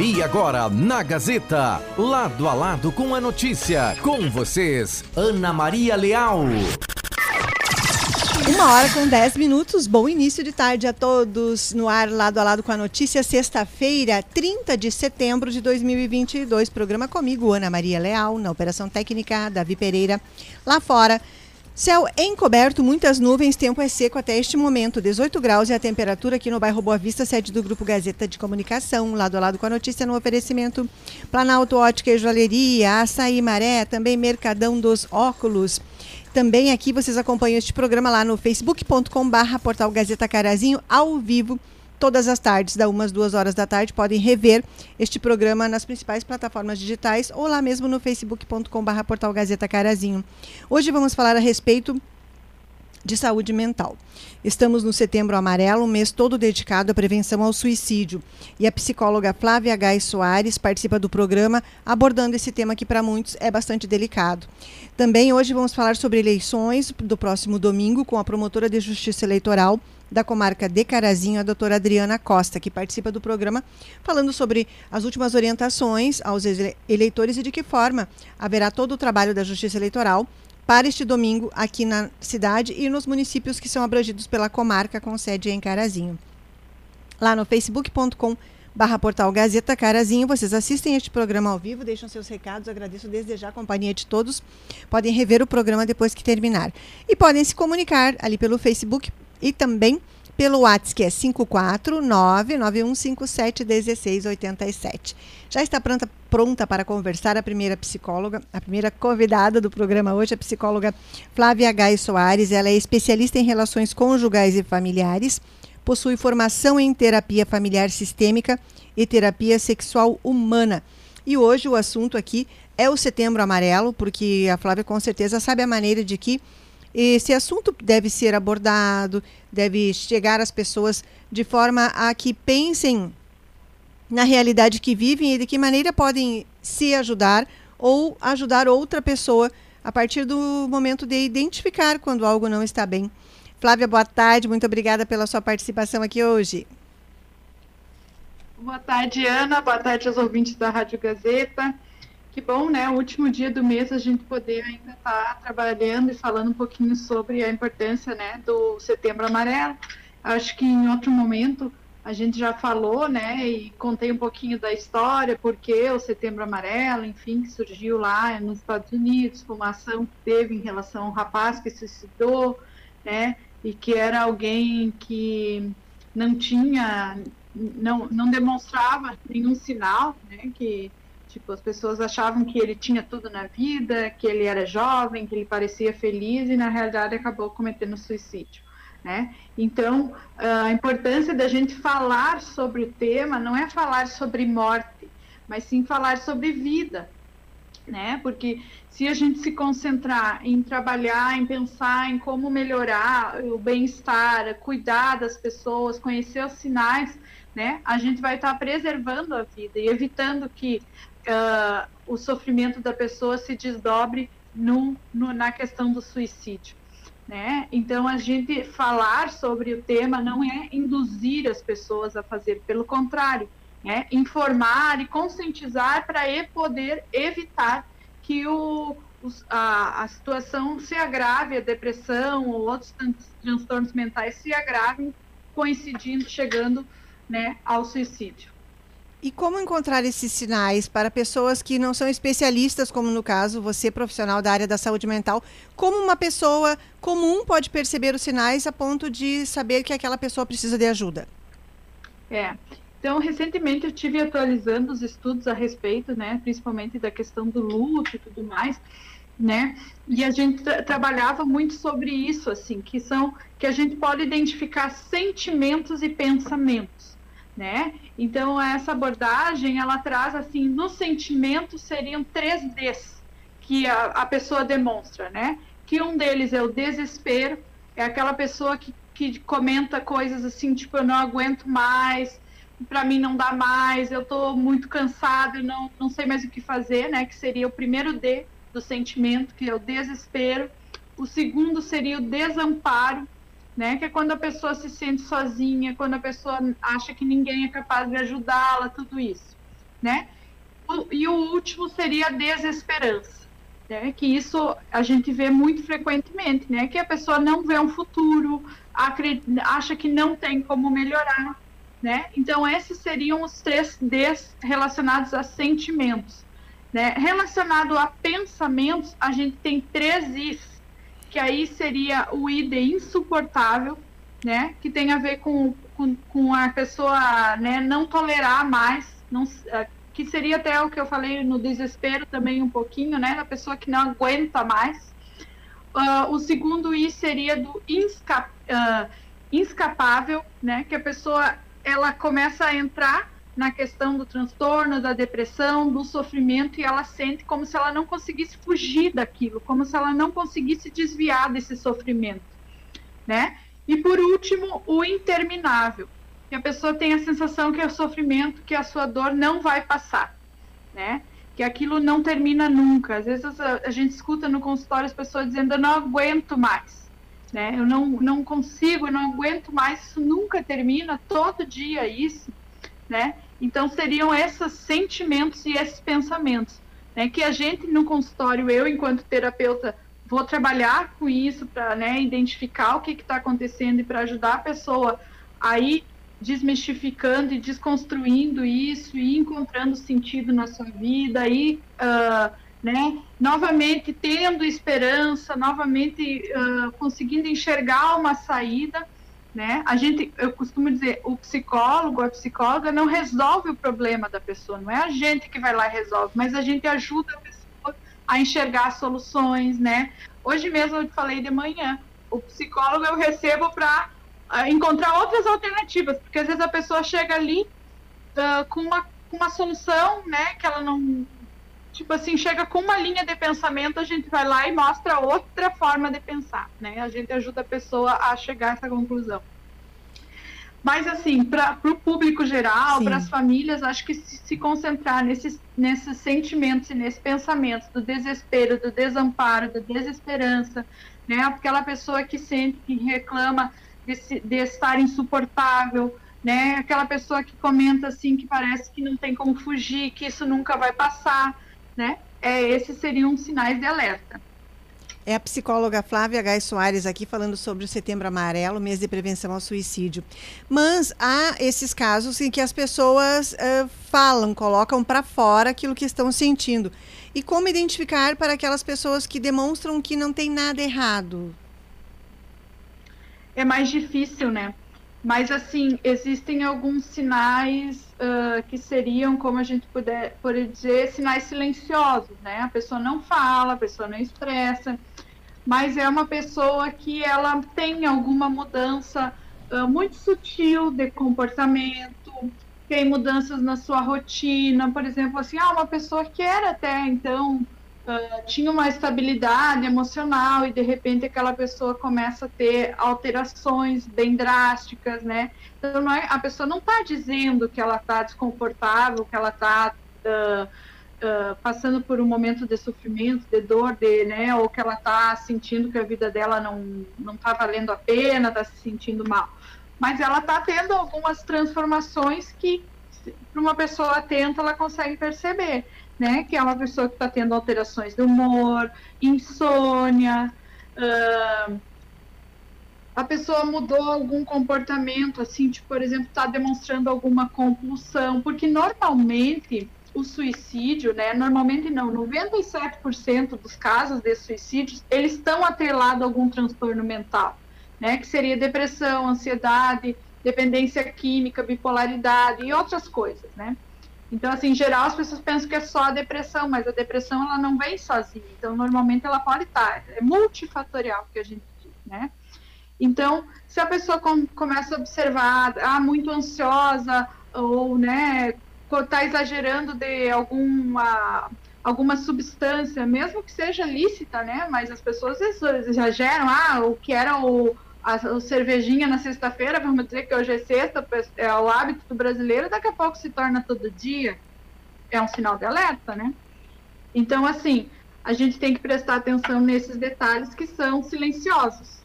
E agora, na Gazeta, lado a lado com a notícia, com vocês, Ana Maria Leal. Uma hora com 10 minutos, bom início de tarde a todos no ar lado a lado com a notícia, sexta-feira, 30 de setembro de 2022. Programa comigo, Ana Maria Leal, na Operação Técnica, Davi Pereira, lá fora. Céu encoberto, muitas nuvens, tempo é seco até este momento, 18 graus e a temperatura aqui no bairro Boa Vista, sede do Grupo Gazeta de Comunicação, lado a lado com a notícia no oferecimento Planalto Ótica e Joalheria, Açaí Maré, também Mercadão dos Óculos. Também aqui vocês acompanham este programa lá no facebook.com barra portal Gazeta Carazinho, ao vivo, todas as tardes, da umas duas horas da tarde, podem rever este programa nas principais plataformas digitais ou lá mesmo no facebook.com.br portal Gazeta Carazinho. Hoje vamos falar a respeito de saúde mental. Estamos no Setembro Amarelo, um mês todo dedicado à prevenção ao suicídio. E a psicóloga Flávia Gai Soares participa do programa abordando esse tema que para muitos é bastante delicado. Também hoje vamos falar sobre eleições do próximo domingo com a promotora de justiça eleitoral da comarca de Carazinho, a doutora Adriana Costa, que participa do programa, falando sobre as últimas orientações aos eleitores e de que forma haverá todo o trabalho da Justiça Eleitoral para este domingo aqui na cidade e nos municípios que são abrangidos pela comarca com sede em Carazinho. Lá no facebook.com barra portal Gazeta Carazinho, vocês assistem este programa ao vivo, deixam seus recados, agradeço desde já a companhia de todos. Podem rever o programa depois que terminar. E podem se comunicar ali pelo Facebook e também pelo WhatsApp, que é 549-9157-1687. Já está pronta, pronta para conversar a primeira psicóloga, a primeira convidada do programa hoje, a psicóloga Flávia Gai Soares. Ela é especialista em relações conjugais e familiares, possui formação em terapia familiar sistêmica e terapia sexual humana. E hoje o assunto aqui é o Setembro Amarelo, porque a Flávia com certeza sabe a maneira de que esse assunto deve ser abordado, deve chegar às pessoas de forma a que pensem na realidade que vivem e de que maneira podem se ajudar ou ajudar outra pessoa a partir do momento de identificar quando algo não está bem. Flávia, boa tarde, muito obrigada pela sua participação aqui hoje. Boa tarde, Ana, boa tarde aos ouvintes da Rádio Gazeta. Que bom, né? O último dia do mês a gente poder ainda estar tá trabalhando e falando um pouquinho sobre a importância, né, do Setembro Amarelo. Acho que em outro momento a gente já falou, né, e contei um pouquinho da história, porque o Setembro Amarelo, enfim, que surgiu lá nos Estados Unidos, com uma ação que teve em relação ao rapaz que se suicidou, né, e que era alguém que não tinha, não, não demonstrava nenhum sinal, né, que Tipo, as pessoas achavam que ele tinha tudo na vida, que ele era jovem, que ele parecia feliz e na realidade acabou cometendo suicídio. Né? Então, a importância da gente falar sobre o tema não é falar sobre morte, mas sim falar sobre vida, né? Porque se a gente se concentrar em trabalhar, em pensar em como melhorar o bem-estar, cuidar das pessoas, conhecer os sinais, né? A gente vai estar preservando a vida e evitando que uh, o sofrimento da pessoa se desdobre no, na questão do suicídio. Né? Então, a gente falar sobre o tema não é induzir as pessoas a fazer, pelo contrário, é informar e conscientizar para poder evitar que o, a, a, situação se agrave, a depressão ou outros transtornos mentais se agravem, coincidindo, chegando né, ao suicídio. E como encontrar esses sinais para pessoas que não são especialistas, como no caso você, profissional da área da saúde mental? Como uma pessoa comum pode perceber os sinais a ponto de saber que aquela pessoa precisa de ajuda? É. Então, recentemente eu tive atualizando os estudos a respeito, né, principalmente da questão do luto e tudo mais, né? E a gente tra trabalhava muito sobre isso, assim, que são que a gente pode identificar sentimentos e pensamentos né? Então essa abordagem ela traz assim, no sentimento seriam três Ds que a, a pessoa demonstra, né? Que um deles é o desespero, é aquela pessoa que, que comenta coisas assim, tipo, eu não aguento mais, para mim não dá mais, eu estou muito cansado, não, não sei mais o que fazer, né? Que seria o primeiro D do sentimento, que é o desespero. O segundo seria o desamparo, né? Que é quando a pessoa se sente sozinha, quando a pessoa acha que ninguém é capaz de ajudá-la, tudo isso. né? E o último seria a desesperança, né? Que isso a gente vê muito frequentemente, né? Que a pessoa não vê um futuro, acha que não tem como melhorar, né? Então esses seriam os três Ds relacionados a sentimentos, né? Relacionado a pensamentos, a gente tem três Is que aí seria o ID insuportável, né? Que tem a ver com, com, com a pessoa né, não tolerar mais, não, eh, que seria até o que eu falei no desespero também um pouquinho, né? A pessoa que não aguenta mais. Uh, o segundo I seria do insca, uh, inscapável, né? Que a pessoa ela começa a entrar na questão do transtorno, da depressão, do sofrimento, e ela sente como se ela não conseguisse fugir daquilo, como se ela não conseguisse desviar desse sofrimento, né? E por último, o interminável, que a pessoa tem a sensação que é o sofrimento, que a sua dor não vai passar, né? Que aquilo não termina nunca. Às vezes a, a gente escuta no consultório as pessoas dizendo: "Eu não aguento mais", né? Eu não não consigo, eu não aguento mais, isso nunca termina, todo dia isso, né? Então, seriam esses sentimentos e esses pensamentos, né, que a gente no consultório, eu enquanto terapeuta, vou trabalhar com isso para né, identificar o que está acontecendo e para ajudar a pessoa a ir desmistificando e desconstruindo isso e encontrando sentido na sua vida e uh, né, novamente tendo esperança, novamente uh, conseguindo enxergar uma saída né? A gente, eu costumo dizer, o psicólogo, a psicóloga não resolve o problema da pessoa, não é a gente que vai lá e resolve, mas a gente ajuda a pessoa a enxergar soluções, né? Hoje mesmo eu falei de manhã, o psicólogo eu recebo para ah, encontrar outras alternativas, porque às vezes a pessoa chega ali uh, com uma, uma solução, né, que ela não tipo assim, chega com uma linha de pensamento, a gente vai lá e mostra outra forma de pensar, né? A gente ajuda a pessoa a chegar a essa conclusão. Mas, assim, para o público geral, para as famílias, acho que se, se, concentrar nesses, nesses sentimentos e nesses pensamentos do desespero, do desamparo, da desesperança, né? Aquela pessoa que sente, que reclama de, de estar insuportável, né? Aquela pessoa que comenta, assim, que parece que não tem como fugir, que isso nunca vai passar né? É, esses seriam sinais de alerta. É a psicóloga Flávia Gai Soares aqui falando sobre o Setembro Amarelo, mês de prevenção ao suicídio. Mas há esses casos em que as pessoas uh, falam, colocam para fora aquilo que estão sentindo. E como identificar para aquelas pessoas que demonstram que não tem nada errado? É mais difícil, né? Mas, assim, existem alguns sinais uh, que seriam, como a gente puder, poderia dizer, sinais silenciosos, né? A pessoa não fala, a pessoa não expressa, mas é uma pessoa que ela tem alguma mudança uh, muito sutil de comportamento, tem mudanças na sua rotina, por exemplo, assim, ah, uma pessoa que era até então uh, tinha uma estabilidade emocional e de repente aquela pessoa começa a ter alterações bem drásticas, né? Então não é, a pessoa não está dizendo que ela está desconfortável, que ela está uh, uh, passando por um momento de sofrimento, de dor, de, né? Ou que ela está sentindo que a vida dela não não está valendo a pena, está se sentindo mal. Mas ela está tendo algumas transformações que para uma pessoa atenta ela consegue perceber né? Que é uma pessoa que está tendo alterações de humor, insônia, uh, a pessoa mudou algum comportamento, assim, tipo, por exemplo, está demonstrando alguma compulsão, porque normalmente o suicídio, né? Normalmente não, 97% dos casos de suicídios, eles estão atrelados a algum transtorno mental, né? Que seria depressão, ansiedade, dependência química, bipolaridade e outras coisas, né? Então, assim, em geral, as pessoas pensam que é só a depressão, mas a depressão ela não vem sozinha. Então, normalmente ela pode estar, é multifatorial que a gente diz, né? Então, se a pessoa com, começa a observar, ah, muito ansiosa, ou, né, está exagerando de alguma alguma substância, mesmo que seja lícita, né? Mas as pessoas exageram, ah, o que era o a, cervejinha na sexta-feira, vamos dizer que hoje é sexta, é o hábito do brasileiro, daqui a pouco se torna todo dia. É um sinal de alerta, né? Então, assim, a gente tem que prestar atenção nesses detalhes que são silenciosos.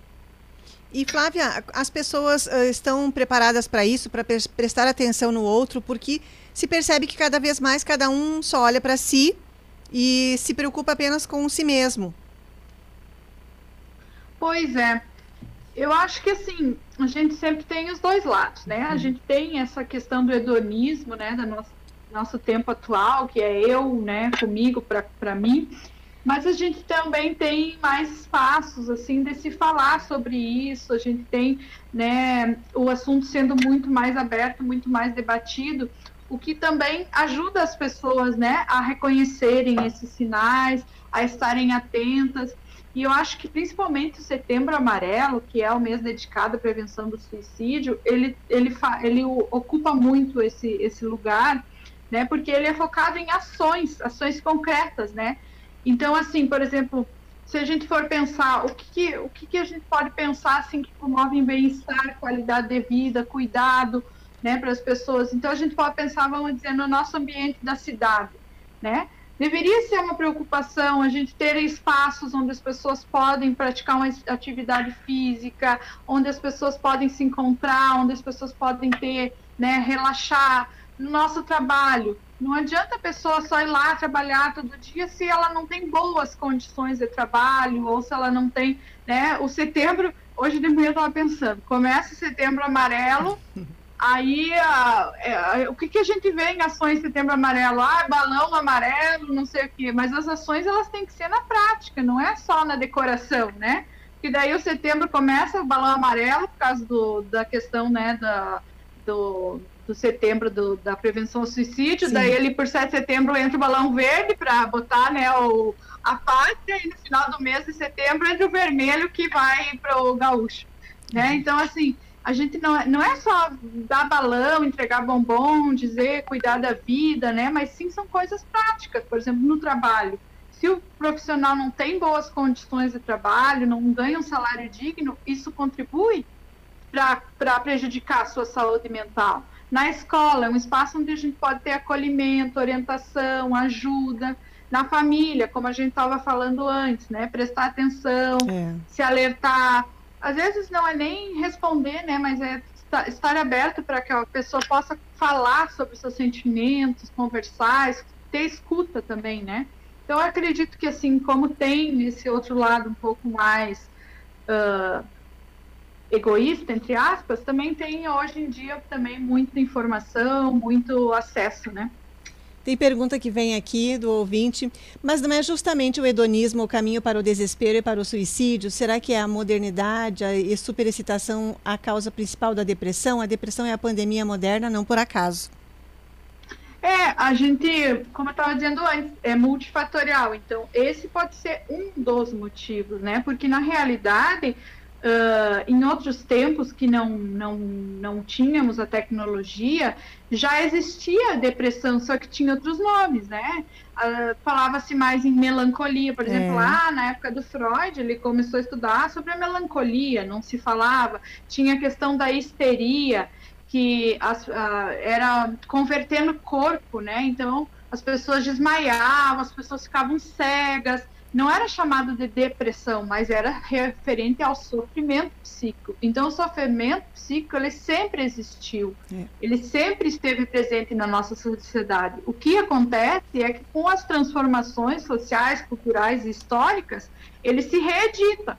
E Flávia, as pessoas uh, estão preparadas para isso, para prestar atenção no outro, porque se percebe que cada vez mais cada um só olha para si e se preocupa apenas com si mesmo. Pois é. Eu acho que assim, a gente sempre tem os dois lados, né? A uhum. gente tem essa questão do hedonismo, né, da nossa nosso tempo atual, que é eu, né, comigo, para mim, mas a gente também tem mais espaços, assim, de se falar sobre isso, a gente tem, né, o assunto sendo muito mais aberto, muito mais debatido, o que também ajuda as pessoas, né, a reconhecerem esses sinais, a estarem atentas, e eu acho que principalmente o Setembro Amarelo, que é o mês dedicado à prevenção do suicídio, ele, ele, ele ocupa muito esse, esse lugar, né? Porque ele é focado em ações, ações concretas, né? Então, assim, por exemplo, se a gente for pensar o que, o que, a gente pode pensar assim que promove bem-estar, qualidade de vida, cuidado, né, para as pessoas. Então a gente pode pensar, vamos dizer, no nosso ambiente da cidade, né? Deveria ser uma preocupação a gente ter espaços onde as pessoas podem praticar uma atividade física, onde as pessoas podem se encontrar, onde as pessoas podem ter, né, relaxar, no nosso trabalho. Não adianta a pessoa só ir lá trabalhar todo dia se ela não tem boas condições de trabalho ou se ela não tem, né? O setembro, hoje de manhã eu estava pensando, começa setembro amarelo, aí a, é, o que, que a gente vê em ações setembro amarelo? Ah, balão amarelo, não sei o quê, mas as ações elas têm que ser na prática, não é só na decoração, né? Que daí o setembro começa o balão amarelo por causa do, da questão, né, da, do, do setembro do, da prevenção ao suicídio, Sim. daí ele por 7 de setembro entra o balão verde para botar né, o, a pátria e no final do mês de setembro entra o vermelho que vai para o gaúcho. Né? Uhum. Então, assim, a gente não é, não é só dar balão, entregar bombom, dizer cuidar da vida, né? Mas sim são coisas práticas, por exemplo, no trabalho. Se o profissional não tem boas condições de trabalho, não ganha um salário digno, isso contribui para prejudicar a sua saúde mental. Na escola, é um espaço onde a gente pode ter acolhimento, orientação, ajuda. Na família, como a gente estava falando antes, né? Prestar atenção, é. se alertar. Às vezes não é nem responder, né? Mas é estar aberto para que a pessoa possa falar sobre seus sentimentos, conversar, ter escuta também, né? Então, eu acredito que, assim, como tem esse outro lado um pouco mais uh, egoísta, entre aspas, também tem hoje em dia também muita informação, muito acesso, né? Tem pergunta que vem aqui do ouvinte, mas não é justamente o hedonismo o caminho para o desespero e para o suicídio? Será que é a modernidade e superexcitação a causa principal da depressão? A depressão é a pandemia moderna, não por acaso. É, a gente, como eu estava dizendo antes, é multifatorial. Então, esse pode ser um dos motivos, né? Porque na realidade Uh, em outros tempos que não, não, não tínhamos a tecnologia, já existia depressão, só que tinha outros nomes, né? Uh, Falava-se mais em melancolia, por exemplo, é. lá na época do Freud, ele começou a estudar sobre a melancolia, não se falava. Tinha a questão da histeria, que as, uh, era converter no corpo, né? Então, as pessoas desmaiavam, as pessoas ficavam cegas, não era chamado de depressão, mas era referente ao sofrimento psíquico. Então, o sofrimento psíquico ele sempre existiu, é. ele sempre esteve presente na nossa sociedade. O que acontece é que com as transformações sociais, culturais e históricas, ele se reedita,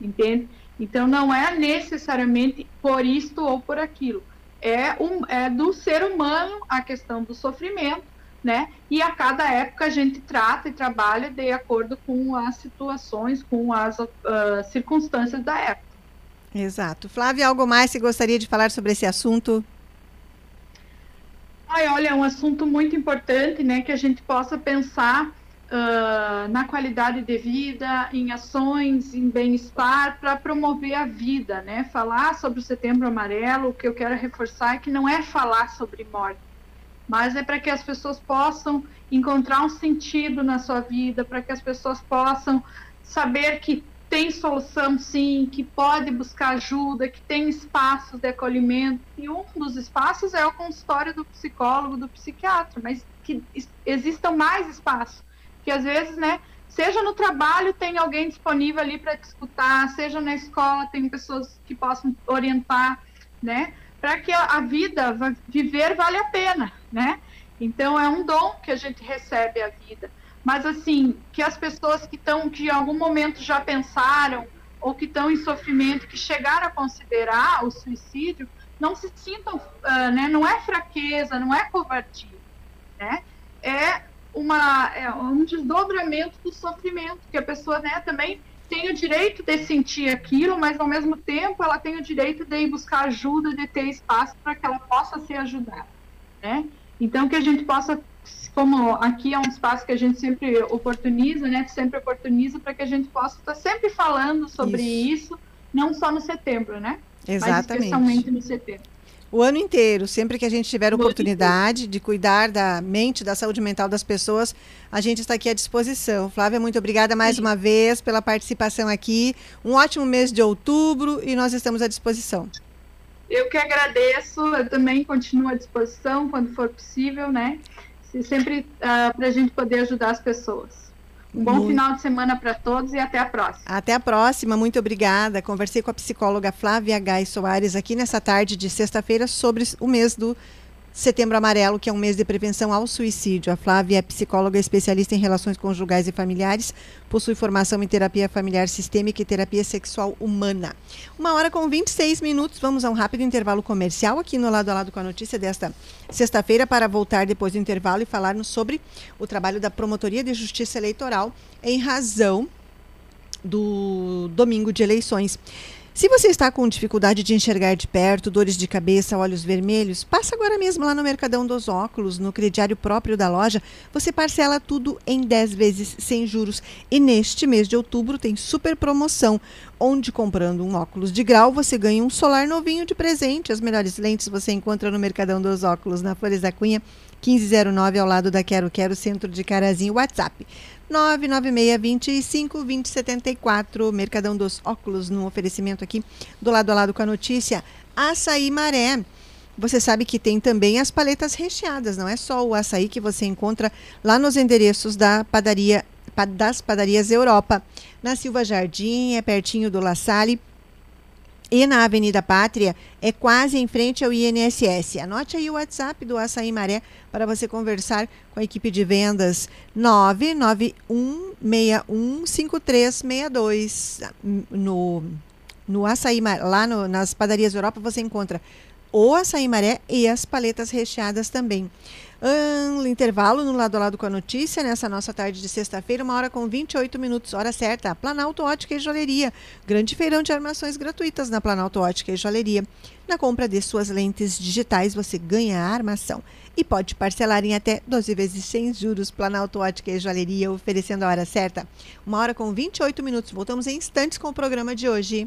entende? Então, não é necessariamente por isto ou por aquilo. É, um, é do ser humano a questão do sofrimento né? E a cada época a gente trata e trabalha de acordo com as situações, com as uh, circunstâncias da época. Exato. Flávia, algo mais que gostaria de falar sobre esse assunto? Ai, olha, é um assunto muito importante, né? Que a gente possa pensar uh, na qualidade de vida, em ações, em bem-estar, para promover a vida, né? Falar sobre o Setembro Amarelo, o que eu quero reforçar é que não é falar sobre morte mas é para que as pessoas possam encontrar um sentido na sua vida, para que as pessoas possam saber que tem solução sim, que pode buscar ajuda, que tem espaços de acolhimento. E um dos espaços é o consultório do psicólogo, do psiquiatra, mas que existam mais espaços. Que às vezes, né, seja no trabalho tem alguém disponível ali para te escutar, seja na escola tem pessoas que possam orientar, né? Para que a vida, viver vale a pena, né? Então é um dom que a gente recebe a vida. Mas assim, que as pessoas que estão, que em algum momento já pensaram ou que estão em sofrimento, que chegaram a considerar o suicídio, não se sintam, uh, né? Não é fraqueza, não é covardia, né? É uma é um desdobramento do sofrimento que a pessoa, né? Também tem o direito de sentir aquilo, mas ao mesmo tempo ela tem o direito de ir buscar ajuda, de ter espaço para que ela possa ser ajudada, né? Então que a gente possa, como aqui é um espaço que a gente sempre oportuniza, né? Sempre oportuniza para que a gente possa estar sempre falando sobre isso, isso não só no setembro, né? Exatamente. Mas especialmente no setembro. O ano inteiro, sempre que a gente tiver oportunidade de cuidar da mente, da saúde mental das pessoas, a gente está aqui à disposição. Flávia, muito obrigada mais Sim. uma vez pela participação aqui. Um ótimo mês de outubro e nós estamos à disposição. Eu que agradeço, eu também continuo à disposição quando for possível, né? Sempre uh, ah, para a gente poder ajudar as pessoas. Um bom muito... final de semana para todos e até a próxima. Até a próxima, muito obrigada. Conversei com a psicóloga Flávia Gai Soares aqui nessa tarde de sexta-feira sobre o mês do Setembro Amarelo, que é um mês de prevenção ao suicídio. A Flávia é psicóloga especialista em relações conjugais e familiares, possui formação em terapia familiar sistêmica e terapia sexual humana. Uma hora com 26 minutos, vamos a um rápido intervalo comercial aqui no Lado a Lado com a notícia desta sexta-feira para voltar depois do intervalo e falarmos sobre o trabalho da Promotoria de Justiça Eleitoral em razão do domingo de eleições. Se você está com dificuldade de enxergar de perto, dores de cabeça, olhos vermelhos, passa agora mesmo lá no Mercadão dos Óculos, no crediário próprio da loja. Você parcela tudo em 10 vezes sem juros. E neste mês de outubro tem super promoção, onde comprando um óculos de grau você ganha um solar novinho de presente. As melhores lentes você encontra no Mercadão dos Óculos, na Flores da Cunha, 1509, ao lado da Quero Quero, centro de Carazinho. WhatsApp 99625 2074. Mercadão dos Óculos, no oferecimento aqui do lado a lado com a notícia. Açaí Maré. Você sabe que tem também as paletas recheadas, não é só o açaí que você encontra lá nos endereços da padaria das padarias Europa. Na Silva Jardim, é pertinho do La Salle e na Avenida Pátria, é quase em frente ao INSS. Anote aí o WhatsApp do Açaí Maré para você conversar com a equipe de vendas 991615362. No, no Açaí lá no, nas padarias Europa, você encontra o açaí maré e as paletas recheadas também. Um intervalo no lado a lado com a notícia, nessa nossa tarde de sexta-feira, uma hora com 28 minutos, hora certa. Planalto Ótica e Joalheria. Grande feirão de armações gratuitas na Planalto Ótica e Joalheria. Na compra de suas lentes digitais, você ganha a armação e pode parcelar em até 12 vezes sem juros. Planalto Ótica e Joalheria, oferecendo a hora certa. Uma hora com 28 minutos. Voltamos em instantes com o programa de hoje.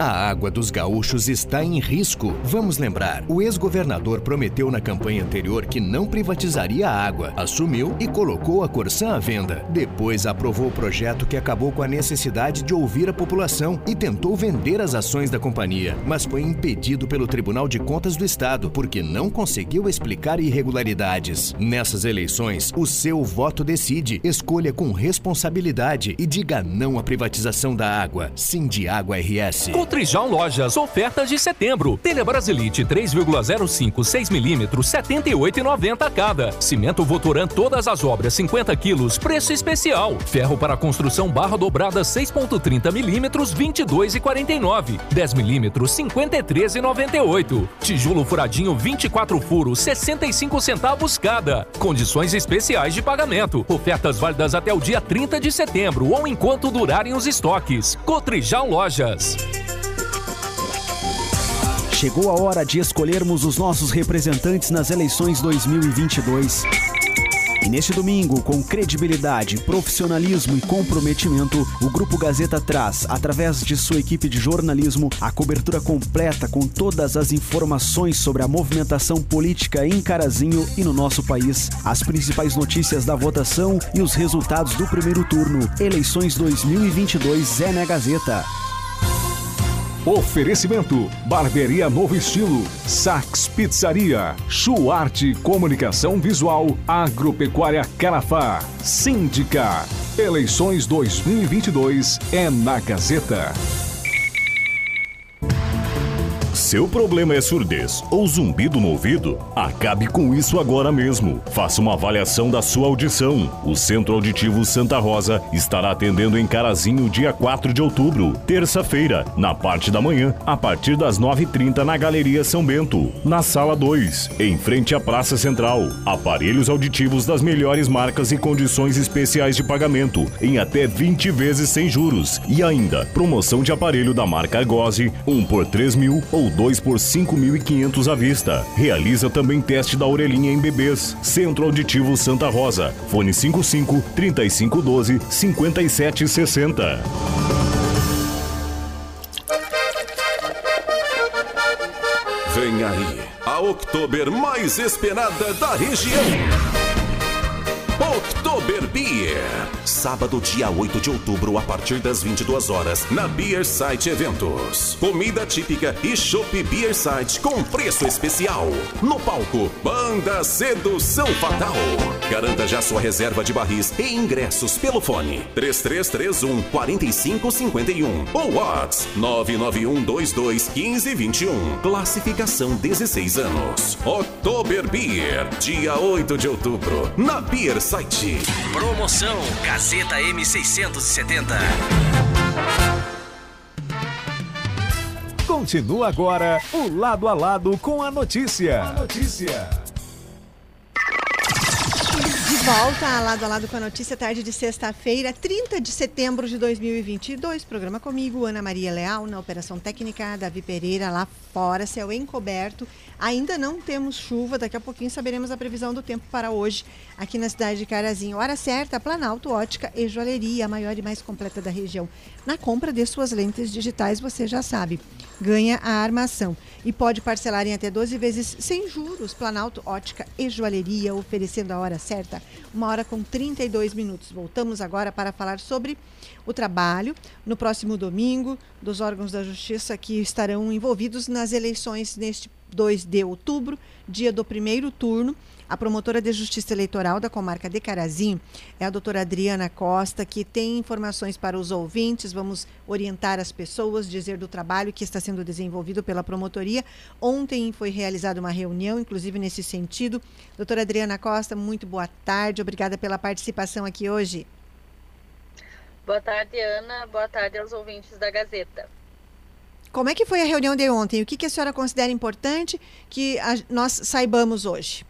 A água dos gaúchos está em risco. Vamos lembrar: o ex-governador prometeu na campanha anterior que não privatizaria a água, assumiu e colocou a Corsã à venda. Depois aprovou o projeto que acabou com a necessidade de ouvir a população e tentou vender as ações da companhia, mas foi impedido pelo Tribunal de Contas do Estado porque não conseguiu explicar irregularidades. Nessas eleições, o seu voto decide. Escolha com responsabilidade e diga não à privatização da água. Sim de Água RS. Trijal Lojas, ofertas de setembro. Telha Brasilite 3,05 6mm 78,90 cada. Cimento Votoran todas as obras 50 quilos, preço especial. Ferro para construção barra dobrada 6.30 mm 22,49. 10 mm 53,98. Tijolo furadinho 24 furos 65 centavos cada. Condições especiais de pagamento. Ofertas válidas até o dia 30 de setembro ou enquanto durarem os estoques. Cotrijal Lojas. Chegou a hora de escolhermos os nossos representantes nas eleições 2022. E neste domingo, com credibilidade, profissionalismo e comprometimento, o Grupo Gazeta traz, através de sua equipe de jornalismo, a cobertura completa com todas as informações sobre a movimentação política em Carazinho e no nosso país, as principais notícias da votação e os resultados do primeiro turno. Eleições 2022 é na Gazeta. Oferecimento: Barberia Novo Estilo, Sax Pizzaria, Chuarte Comunicação Visual, Agropecuária Calafá, Síndica. Eleições 2022 é na Gazeta. Seu problema é surdez ou zumbido no ouvido? Acabe com isso agora mesmo. Faça uma avaliação da sua audição. O Centro Auditivo Santa Rosa estará atendendo em Carazinho dia 4 de outubro, terça-feira, na parte da manhã, a partir das 9h30 na Galeria São Bento, na Sala 2, em frente à Praça Central. Aparelhos auditivos das melhores marcas e condições especiais de pagamento, em até 20 vezes sem juros. E ainda, promoção de aparelho da marca Argose, 1 por 3 mil ou 2 por 5.500 à vista. Realiza também teste da orelhinha em bebês. Centro Auditivo Santa Rosa. Fone 55 3512 5760. Vem aí, a Oktober mais esperada da região. Beer. Sábado, dia 8 de outubro, a partir das 22 horas, na Beer Site Eventos. Comida típica e chopp Beer Site com preço especial. No palco, Banda Sedução Fatal. Garanta já sua reserva de barris e ingressos pelo fone 3331 4551 ou WhatsApp 99122 1521. Classificação 16 anos. Oktober Beer, dia 8 de outubro, na Beer site. Promoção Gazeta M670. Continua agora o lado a lado com a notícia. A notícia. De volta, lado a lado com a notícia, tarde de sexta-feira, 30 de setembro de 2022. Programa comigo, Ana Maria Leal, na Operação Técnica, Davi Pereira, lá fora, céu encoberto. Ainda não temos chuva, daqui a pouquinho saberemos a previsão do tempo para hoje, aqui na cidade de Carazinho. Hora certa, Planalto Ótica e Joalheria, a maior e mais completa da região. Na compra de suas lentes digitais, você já sabe, ganha a armação. E pode parcelar em até 12 vezes sem juros. Planalto Ótica e Joalheria, oferecendo a hora certa, uma hora com 32 minutos. Voltamos agora para falar sobre o trabalho no próximo domingo dos órgãos da justiça que estarão envolvidos nas eleições neste 2 de outubro, dia do primeiro turno. A promotora de justiça eleitoral da comarca de Carazinho é a doutora Adriana Costa, que tem informações para os ouvintes. Vamos orientar as pessoas, dizer do trabalho que está sendo desenvolvido pela promotoria. Ontem foi realizada uma reunião, inclusive nesse sentido. Doutora Adriana Costa, muito boa tarde. Obrigada pela participação aqui hoje. Boa tarde, Ana. Boa tarde aos ouvintes da Gazeta. Como é que foi a reunião de ontem? O que, que a senhora considera importante que a, nós saibamos hoje?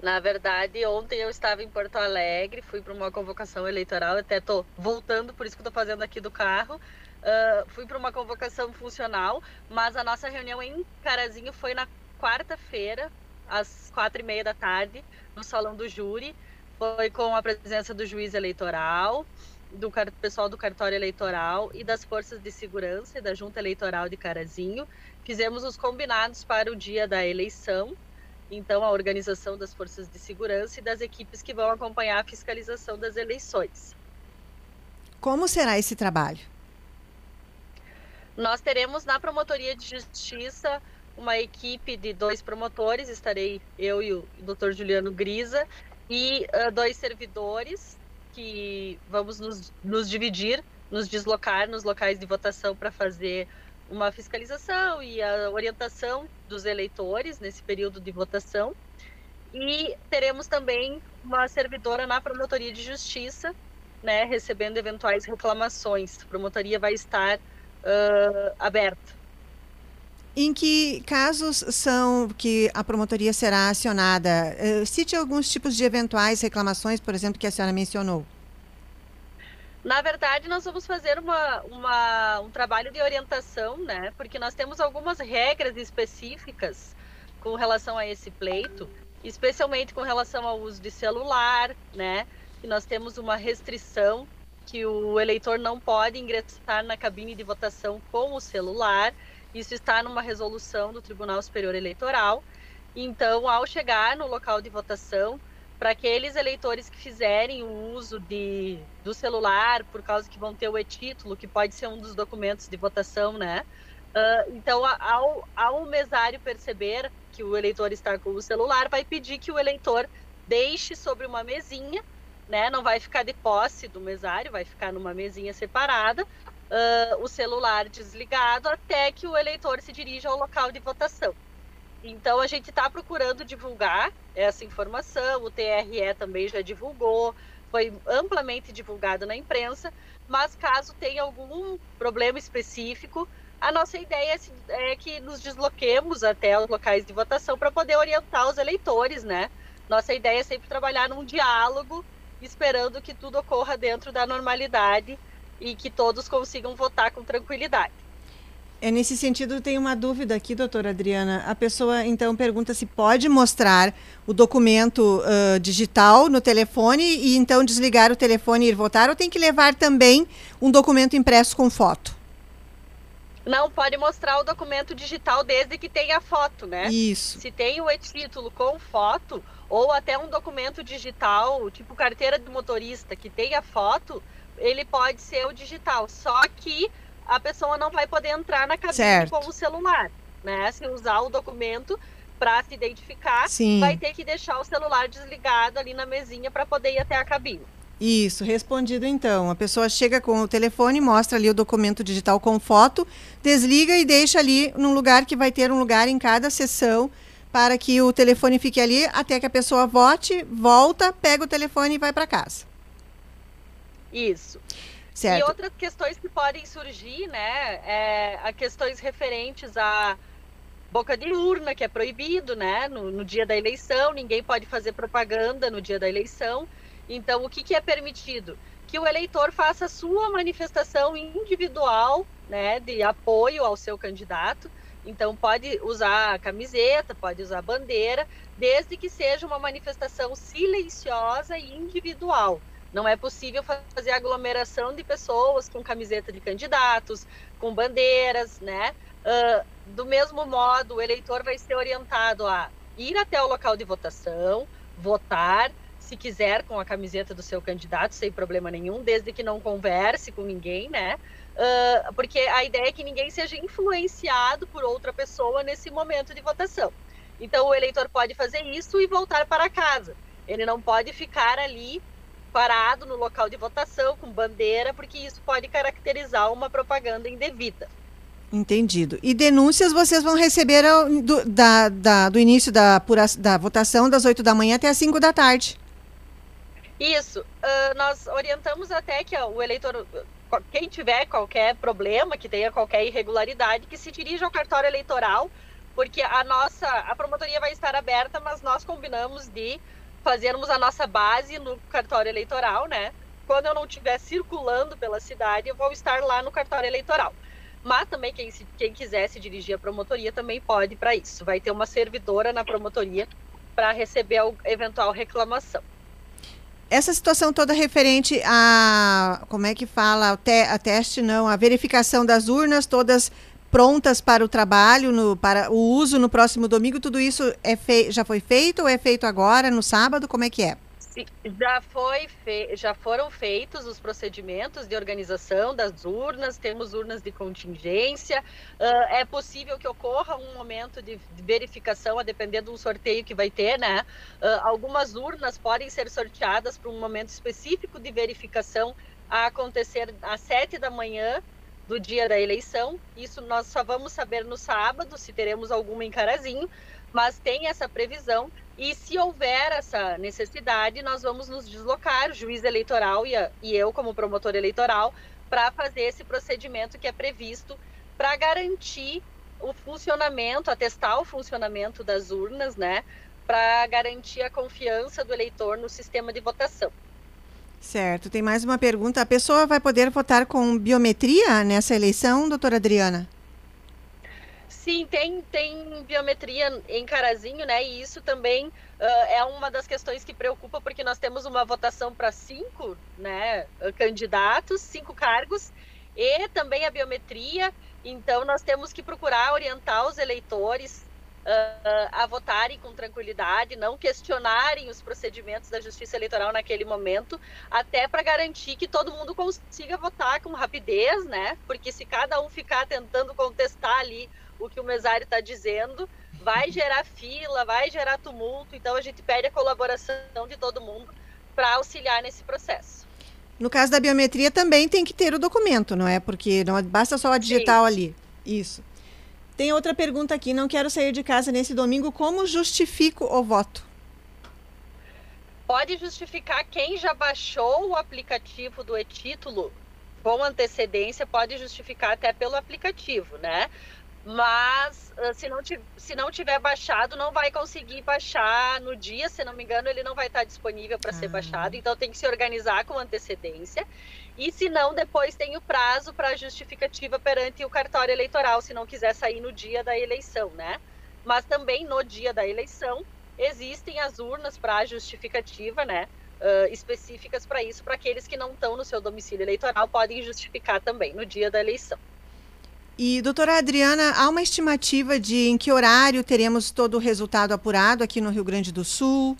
Na verdade, ontem eu estava em Porto Alegre, fui para uma convocação eleitoral, até estou voltando, por isso que estou fazendo aqui do carro. Uh, fui para uma convocação funcional, mas a nossa reunião em Carazinho foi na quarta-feira, às quatro e meia da tarde, no Salão do Júri. Foi com a presença do juiz eleitoral, do pessoal do cartório eleitoral e das forças de segurança e da junta eleitoral de Carazinho. Fizemos os combinados para o dia da eleição, então a organização das forças de segurança e das equipes que vão acompanhar a fiscalização das eleições. Como será esse trabalho? Nós teremos na Promotoria de Justiça uma equipe de dois promotores, estarei eu e o Dr. Juliano Grisa, e uh, dois servidores que vamos nos, nos dividir, nos deslocar nos locais de votação para fazer uma fiscalização e a orientação dos eleitores nesse período de votação. E teremos também uma servidora na Promotoria de Justiça, né, recebendo eventuais reclamações. A promotoria vai estar uh, aberta. Em que casos são que a promotoria será acionada? Uh, cite alguns tipos de eventuais reclamações, por exemplo, que a senhora mencionou. Na verdade, nós vamos fazer uma, uma, um trabalho de orientação, né? Porque nós temos algumas regras específicas com relação a esse pleito, especialmente com relação ao uso de celular, né? E nós temos uma restrição que o eleitor não pode ingressar na cabine de votação com o celular. Isso está numa resolução do Tribunal Superior Eleitoral. Então, ao chegar no local de votação, para aqueles eleitores que fizerem o uso de, do celular, por causa que vão ter o e-título, que pode ser um dos documentos de votação, né? Uh, então, ao, ao mesário perceber que o eleitor está com o celular, vai pedir que o eleitor deixe sobre uma mesinha né? Não vai ficar de posse do mesário, vai ficar numa mesinha separada, uh, o celular desligado até que o eleitor se dirija ao local de votação. Então a gente está procurando divulgar essa informação, o TRE também já divulgou, foi amplamente divulgado na imprensa, mas caso tenha algum problema específico, a nossa ideia é, é que nos desloquemos até os locais de votação para poder orientar os eleitores, né? Nossa ideia é sempre trabalhar num diálogo, esperando que tudo ocorra dentro da normalidade e que todos consigam votar com tranquilidade. É nesse sentido, tem uma dúvida aqui, doutora Adriana. A pessoa então pergunta se pode mostrar o documento uh, digital no telefone e então desligar o telefone e ir votar, ou tem que levar também um documento impresso com foto? Não, pode mostrar o documento digital desde que tenha foto, né? Isso. Se tem o e-título com foto, ou até um documento digital, tipo carteira de motorista, que tenha foto, ele pode ser o digital. Só que a pessoa não vai poder entrar na cabine certo. com o celular, né? Se usar o documento para se identificar, Sim. vai ter que deixar o celular desligado ali na mesinha para poder ir até a cabine. Isso, respondido então. A pessoa chega com o telefone, mostra ali o documento digital com foto, desliga e deixa ali num lugar que vai ter um lugar em cada sessão para que o telefone fique ali até que a pessoa vote, volta, pega o telefone e vai para casa. Isso. Certo. E outras questões que podem surgir, né, é, a questões referentes à boca de urna, que é proibido, né, no, no, dia da eleição, ninguém pode fazer propaganda no dia da eleição. Então, o que, que é permitido? Que o eleitor faça sua manifestação individual, né, de apoio ao seu candidato. Então, pode usar camiseta, pode usar bandeira, desde que seja uma manifestação silenciosa e individual. Não é possível fazer aglomeração de pessoas com camiseta de candidatos, com bandeiras, né? Uh, do mesmo modo, o eleitor vai ser orientado a ir até o local de votação, votar, se quiser, com a camiseta do seu candidato, sem problema nenhum, desde que não converse com ninguém, né? Uh, porque a ideia é que ninguém seja influenciado por outra pessoa nesse momento de votação. Então, o eleitor pode fazer isso e voltar para casa. Ele não pode ficar ali parado no local de votação com bandeira, porque isso pode caracterizar uma propaganda indevida. Entendido. E denúncias vocês vão receber do, da, da, do início da, da votação das 8 da manhã até as 5 da tarde. Isso. Uh, nós orientamos até que o eleitor, quem tiver qualquer problema, que tenha qualquer irregularidade, que se dirija ao cartório eleitoral, porque a nossa, a promotoria vai estar aberta, mas nós combinamos de fazermos a nossa base no cartório eleitoral, né? Quando eu não estiver circulando pela cidade, eu vou estar lá no cartório eleitoral. Mas também quem, se, quem quiser se dirigir à promotoria também pode para isso. Vai ter uma servidora na promotoria para receber a eventual reclamação. Essa situação toda referente a, como é que fala, te, a teste não, a verificação das urnas, todas prontas para o trabalho, no, para o uso no próximo domingo, tudo isso é já foi feito ou é feito agora, no sábado? Como é que é? Já, foi já foram feitos os procedimentos de organização das urnas, temos urnas de contingência. Uh, é possível que ocorra um momento de verificação, a depender do sorteio que vai ter, né? Uh, algumas urnas podem ser sorteadas para um momento específico de verificação a acontecer às sete da manhã do dia da eleição. Isso nós só vamos saber no sábado, se teremos alguma em Carazinho, mas tem essa previsão. E se houver essa necessidade, nós vamos nos deslocar, juiz eleitoral e, a, e eu, como promotor eleitoral, para fazer esse procedimento que é previsto para garantir o funcionamento, atestar o funcionamento das urnas, né? Para garantir a confiança do eleitor no sistema de votação. Certo. Tem mais uma pergunta. A pessoa vai poder votar com biometria nessa eleição, doutora Adriana? Sim, tem, tem biometria em Carazinho, né? E isso também uh, é uma das questões que preocupa, porque nós temos uma votação para cinco né, candidatos, cinco cargos, e também a biometria. Então, nós temos que procurar orientar os eleitores uh, a votarem com tranquilidade, não questionarem os procedimentos da Justiça Eleitoral naquele momento, até para garantir que todo mundo consiga votar com rapidez, né? Porque se cada um ficar tentando contestar ali o que o mesário está dizendo, vai gerar fila, vai gerar tumulto. Então a gente pede a colaboração de todo mundo para auxiliar nesse processo. No caso da biometria também tem que ter o documento, não é? Porque não basta só a digital Sim. ali. Isso. Tem outra pergunta aqui. Não quero sair de casa nesse domingo. Como justifico o voto? Pode justificar quem já baixou o aplicativo do e-título com antecedência, pode justificar até pelo aplicativo, né? mas ah, se não, se não tiver baixado, não vai conseguir baixar no dia, se não me engano, ele não vai estar disponível para ah. ser baixado, então tem que se organizar com antecedência. E se não, depois tem o prazo para justificativa perante o cartório eleitoral, se não quiser sair no dia da eleição, né? Mas também no dia da eleição existem as urnas para justificativa, né? Uh, específicas para isso, para aqueles que não estão no seu domicílio eleitoral, podem justificar também no dia da eleição. E, doutora Adriana, há uma estimativa de em que horário teremos todo o resultado apurado aqui no Rio Grande do Sul?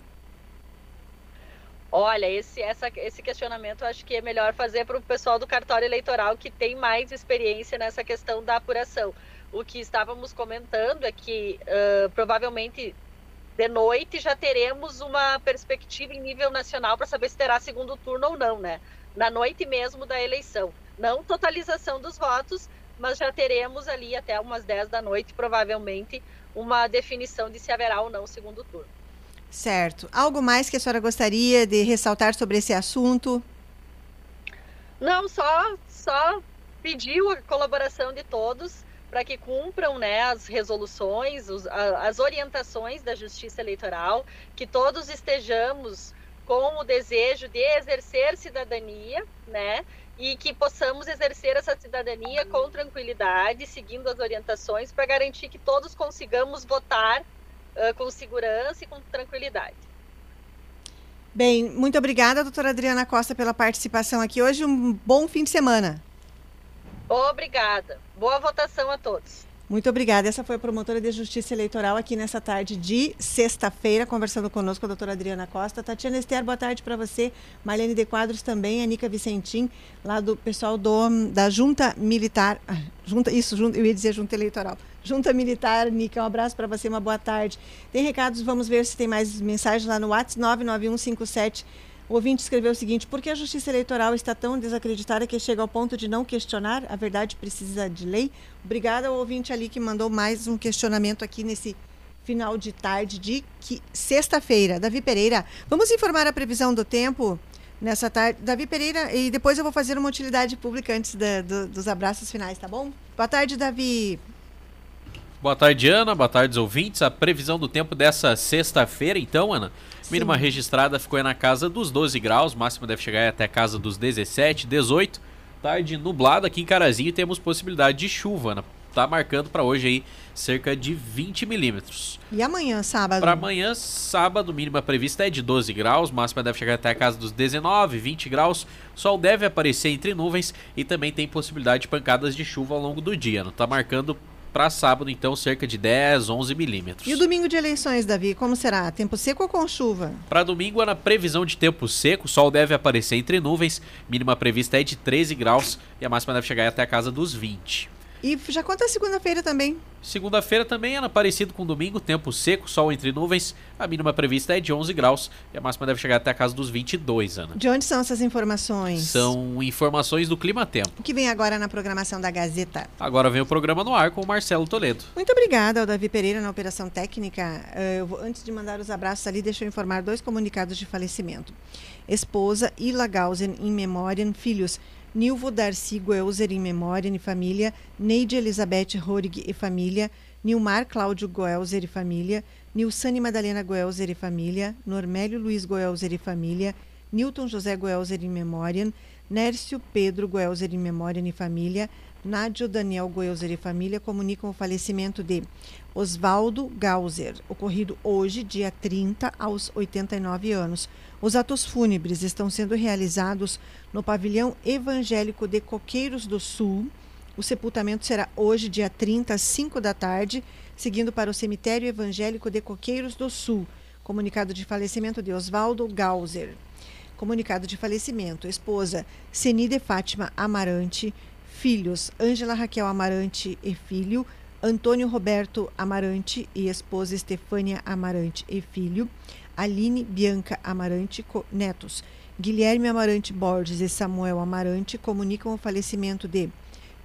Olha, esse, essa, esse questionamento acho que é melhor fazer para o pessoal do cartório eleitoral que tem mais experiência nessa questão da apuração. O que estávamos comentando é que uh, provavelmente de noite já teremos uma perspectiva em nível nacional para saber se terá segundo turno ou não, né? Na noite mesmo da eleição. Não totalização dos votos, mas já teremos ali até umas 10 da noite, provavelmente, uma definição de se haverá ou não segundo turno. Certo. Algo mais que a senhora gostaria de ressaltar sobre esse assunto? Não, só, só pediu a colaboração de todos para que cumpram né, as resoluções, os, a, as orientações da Justiça Eleitoral, que todos estejamos com o desejo de exercer cidadania, né? e que possamos exercer essa cidadania com tranquilidade, seguindo as orientações, para garantir que todos consigamos votar uh, com segurança e com tranquilidade. Bem, muito obrigada, doutora Adriana Costa, pela participação aqui hoje. Um bom fim de semana. Obrigada. Boa votação a todos. Muito obrigada. Essa foi a promotora de Justiça Eleitoral aqui nessa tarde de sexta-feira, conversando conosco a doutora Adriana Costa. Tatiana Esther, boa tarde para você. Marlene de Quadros também, a Nica Vicentim, lá do pessoal do, da Junta Militar. Ah, junta, isso, junta, eu ia dizer Junta Eleitoral. Junta Militar, Nica, um abraço para você, uma boa tarde. Tem recados, vamos ver se tem mais mensagens lá no WhatsApp 99157 o ouvinte escreveu o seguinte: por que a justiça eleitoral está tão desacreditada que chega ao ponto de não questionar? A verdade precisa de lei? Obrigada ao ouvinte ali que mandou mais um questionamento aqui nesse final de tarde de sexta-feira. Davi Pereira, vamos informar a previsão do tempo nessa tarde. Davi Pereira, e depois eu vou fazer uma utilidade pública antes da, do, dos abraços finais, tá bom? Boa tarde, Davi. Boa tarde, Ana. Boa tarde, ouvintes. A previsão do tempo dessa sexta-feira, então, Ana. Mínima registrada ficou na casa dos 12 graus, máxima deve chegar até a casa dos 17, 18. Tarde nublada aqui em Carazinho temos possibilidade de chuva, né? Tá marcando para hoje aí cerca de 20 milímetros. E amanhã, sábado? Para amanhã, sábado, mínima prevista é de 12 graus, máxima deve chegar até a casa dos 19, 20 graus. Sol deve aparecer entre nuvens e também tem possibilidade de pancadas de chuva ao longo do dia. Não tá marcando para sábado, então, cerca de 10, 11 milímetros. E o domingo de eleições, Davi, como será? Tempo seco ou com chuva? Para domingo, na previsão de tempo seco, o sol deve aparecer entre nuvens, mínima prevista é de 13 graus e a máxima deve chegar até a casa dos 20. E já conta a segunda-feira também. Segunda-feira também, Ana, parecido com domingo, tempo seco, sol entre nuvens. A mínima prevista é de 11 graus e a máxima deve chegar até a casa dos 22, Ana. De onde são essas informações? São informações do Clima Tempo. O que vem agora na programação da Gazeta? Agora vem o programa no ar com o Marcelo Toledo. Muito obrigada ao Davi Pereira na operação técnica. Uh, vou, antes de mandar os abraços ali, deixa eu informar dois comunicados de falecimento. Esposa Ila Gausen, in memoriam, filhos Nilvo Darcy Goelzer em memória e família, Neide Elizabeth Horig e família, Nilmar Cláudio Goelzer e família, Nilsane Madalena Goelzer e família, Normélio Luiz Goelzer e família, Newton José Goelzer em memória, Nércio Pedro Goelzer em memória e família, Nádio Daniel Goelzer e família comunicam o falecimento de Oswaldo Gauser, ocorrido hoje, dia 30, aos 89 anos. Os atos fúnebres estão sendo realizados no pavilhão evangélico de Coqueiros do Sul. O sepultamento será hoje, dia 30, às 5 da tarde, seguindo para o cemitério evangélico de Coqueiros do Sul. Comunicado de falecimento de Oswaldo Gauser. Comunicado de falecimento: esposa Senide Fátima Amarante, filhos Ângela Raquel Amarante e filho, Antônio Roberto Amarante e esposa Estefânia Amarante e filho. Aline Bianca Amarante Netos, Guilherme Amarante Borges e Samuel Amarante comunicam o falecimento de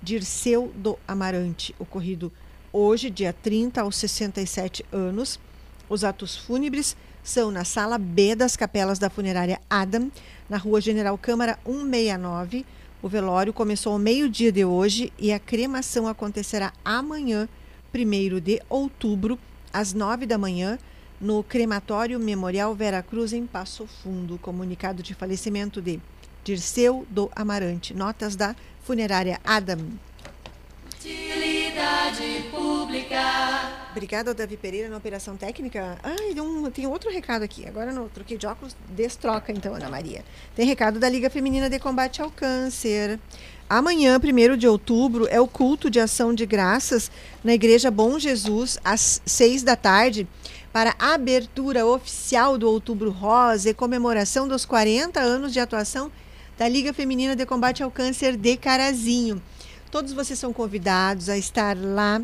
Dirceu do Amarante, ocorrido hoje, dia 30, aos 67 anos. Os atos fúnebres são na sala B das capelas da funerária Adam, na rua General Câmara 169. O velório começou ao meio-dia de hoje e a cremação acontecerá amanhã, 1 de outubro, às 9 da manhã, no crematório Memorial Vera Cruz, em Passo Fundo. Comunicado de falecimento de Dirceu do Amarante. Notas da funerária Adam. Utilidade pública. Obrigada, Davi Pereira, na operação técnica. Ah, um, tem outro recado aqui. Agora no troquei de óculos, destroca então, Ana Maria. Tem recado da Liga Feminina de Combate ao Câncer. Amanhã, 1 de outubro, é o culto de ação de graças na Igreja Bom Jesus, às 6 da tarde, para a abertura oficial do Outubro Rosa e comemoração dos 40 anos de atuação da Liga Feminina de Combate ao Câncer de Carazinho. Todos vocês são convidados a estar lá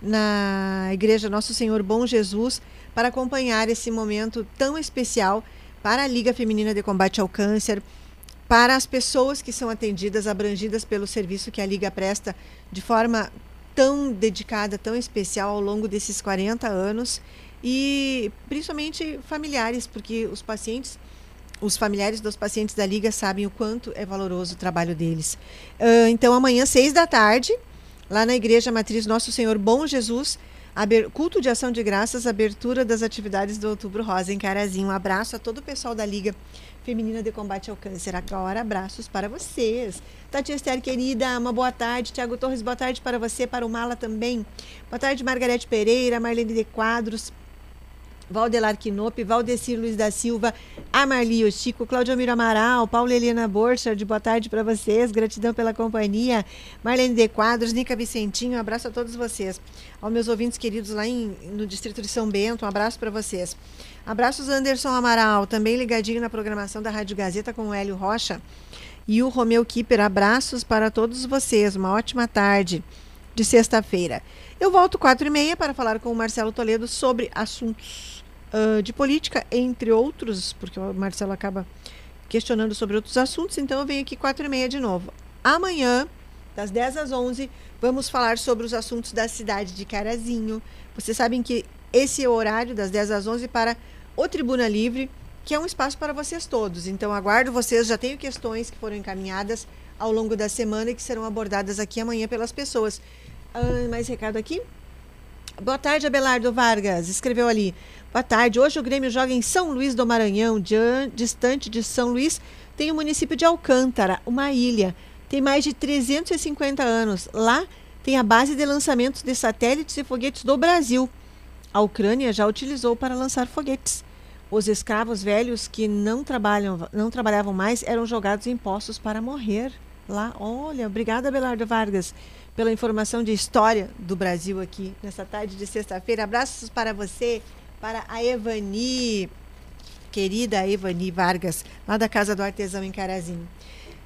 na Igreja Nosso Senhor Bom Jesus para acompanhar esse momento tão especial para a Liga Feminina de Combate ao Câncer, para as pessoas que são atendidas, abrangidas pelo serviço que a Liga presta de forma tão dedicada, tão especial ao longo desses 40 anos e principalmente familiares, porque os pacientes, os familiares dos pacientes da Liga sabem o quanto é valoroso o trabalho deles. Uh, então, amanhã, seis da tarde, lá na Igreja Matriz Nosso Senhor Bom Jesus, culto de ação de graças, abertura das atividades do Outubro Rosa em Carazinho. Um abraço a todo o pessoal da Liga Feminina de Combate ao Câncer. Agora, abraços para vocês. Tati Esther, querida, uma boa tarde. Tiago Torres, boa tarde para você, para o Mala também. Boa tarde, Margarete Pereira, Marlene de Quadros, Valdelar Quinope, Valdecir Luiz da Silva, Amarli Chico, Claudio Miro Amaral, Paula Helena Borchardt, boa tarde para vocês, gratidão pela companhia, Marlene de Quadros, Nica Vicentinho, um abraço a todos vocês. Aos meus ouvintes queridos lá em, no distrito de São Bento, um abraço para vocês. Abraços Anderson Amaral, também ligadinho na programação da Rádio Gazeta com o Hélio Rocha e o Romeu Kipper, abraços para todos vocês, uma ótima tarde de sexta-feira. Eu volto quatro e meia para falar com o Marcelo Toledo sobre assuntos uh, de política, entre outros, porque o Marcelo acaba questionando sobre outros assuntos, então eu venho aqui quatro e meia de novo. Amanhã, das 10 às 11, vamos falar sobre os assuntos da cidade de Carazinho. Vocês sabem que esse é o horário, das 10 às 11, para o Tribuna Livre, que é um espaço para vocês todos. Então, aguardo vocês, já tenho questões que foram encaminhadas ao longo da semana e que serão abordadas aqui amanhã pelas pessoas. Ah, mais recado aqui? Boa tarde, Abelardo Vargas. Escreveu ali. Boa tarde. Hoje o Grêmio joga em São Luís do Maranhão, distante de São Luís. Tem o município de Alcântara, uma ilha. Tem mais de 350 anos. Lá tem a base de lançamentos de satélites e foguetes do Brasil. A Ucrânia já utilizou para lançar foguetes. Os escravos velhos que não, trabalham, não trabalhavam mais eram jogados em poços para morrer. Lá, olha, obrigada, Belardo Vargas, pela informação de história do Brasil aqui nessa tarde de sexta-feira. Abraços para você, para a Evani, querida Evani Vargas, lá da Casa do Artesão em Carazinho.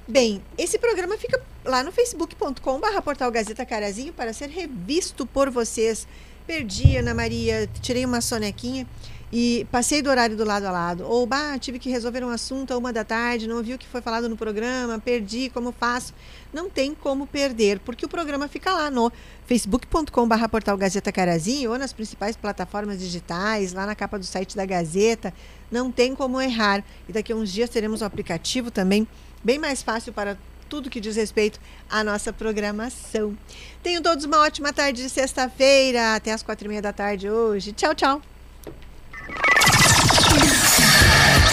Bem, esse programa fica lá no facebook.com.br portal Gazeta Carazinho para ser revisto por vocês. Perdi, Ana Maria, tirei uma sonequinha e passei do horário do lado a lado. Ou, bah, tive que resolver um assunto a uma da tarde, não ouvi o que foi falado no programa, perdi, como faço? Não tem como perder, porque o programa fica lá no facebook.com.br portal Gazeta Carazinho ou nas principais plataformas digitais, lá na capa do site da Gazeta. Não tem como errar. E daqui a uns dias teremos o um aplicativo também, bem mais fácil para tudo que diz respeito à nossa programação. Tenham todos uma ótima tarde de sexta-feira, até as quatro e meia da tarde hoje. Tchau, tchau. Yeah.